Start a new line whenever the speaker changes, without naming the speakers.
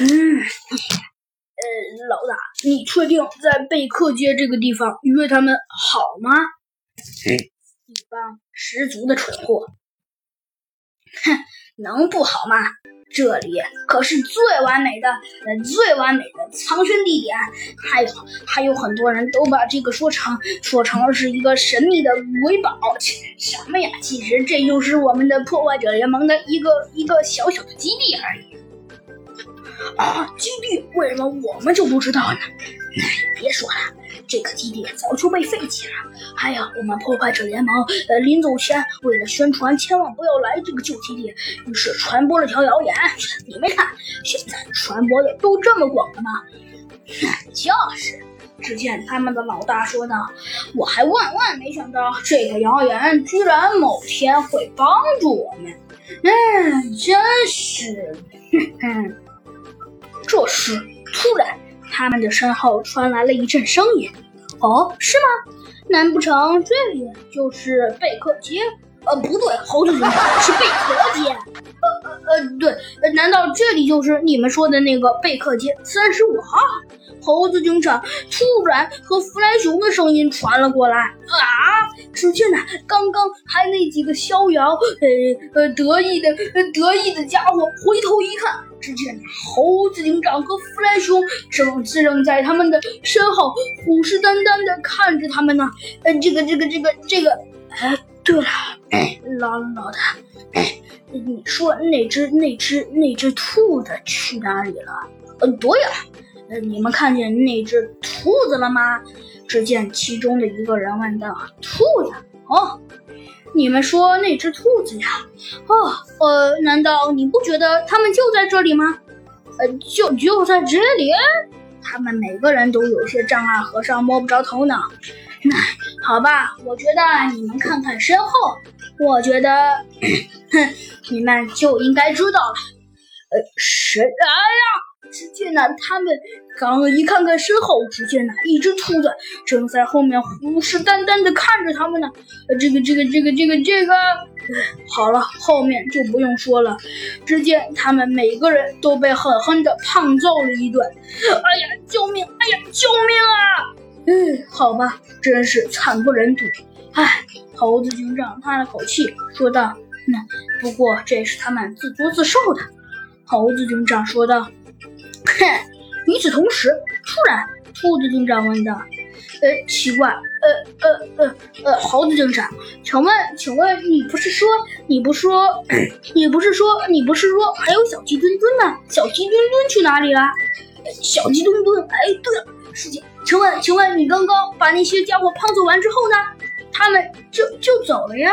嗯，呃，老大，你确定在贝克街这个地方约他们好吗？一帮十足的蠢货！哼，能不好吗？这里可是最完美的、呃最完美的藏身地点。还有，还有很多人都把这个说成说成是一个神秘的瑰宝。什么呀？其实这就是我们的破坏者联盟的一个一个小小的基地而已。啊，基地为什么我们就不知道呢？哎，别说了，这个基地早就被废弃了。还有，我们破坏者联盟呃临走前为了宣传千万不要来这个旧基地，于是传播了条谣言。你没看，现在传播的都这么广了吗？就是，只见他们的老大说道：“我还万万没想到，这个谣言居然某天会帮助我们。嗯，真是，哼哼。”这时，突然，他们的身后传来了一阵声音。哦，是吗？难不成这里就是贝克街？呃，不对，猴子警长是贝壳街。呃呃呃，对，难道这里就是你们说的那个贝克街三十五号？猴子警长突然和弗兰熊的声音传了过来。啊！只见呢，刚刚还那几个逍遥、呃呃得意的、得意的家伙，回头一看，只见猴子警长和弗兰熊正正在他们的身后虎视眈眈的看着他们呢。呃，这个、这个、这个、这个，哎，对了，老老大，你说那只、那只、那只兔子去哪里了？嗯，对了。你们看见那只兔子了吗？只见其中的一个人问道：“兔子？哦，你们说那只兔子呀？哦，呃，难道你不觉得他们就在这里吗？呃，就就在这里？他们每个人都有些丈二和尚摸不着头脑。那好吧，我觉得你们看看身后，我觉得，哼，你们就应该知道了。呃，谁来呀？”只见呢，他们刚一看看身后，只见呢，一只兔子正在后面虎视眈眈的看着他们呢。这个，这个，这个，这个，这个，好了，后面就不用说了。只见他们每个人都被狠狠的胖揍了一顿。哎呀，救命！哎呀，救命啊！嗯，好吧，真是惨不忍睹。唉，猴子警长叹了口气，说道：“那不过这是他们自作自受的。”猴子警长说道。哼！与此同时，突然，兔子警长问道：“呃，奇怪，呃呃呃呃，猴子警长，请问，请问你不是说，你不说，你不是说，你不是说还有小鸡墩墩呢？小鸡墩墩去哪里了？小鸡墩墩，哎，对了，师姐，请问，请问你刚刚把那些家伙胖揍完之后呢？他们就就走了呀？”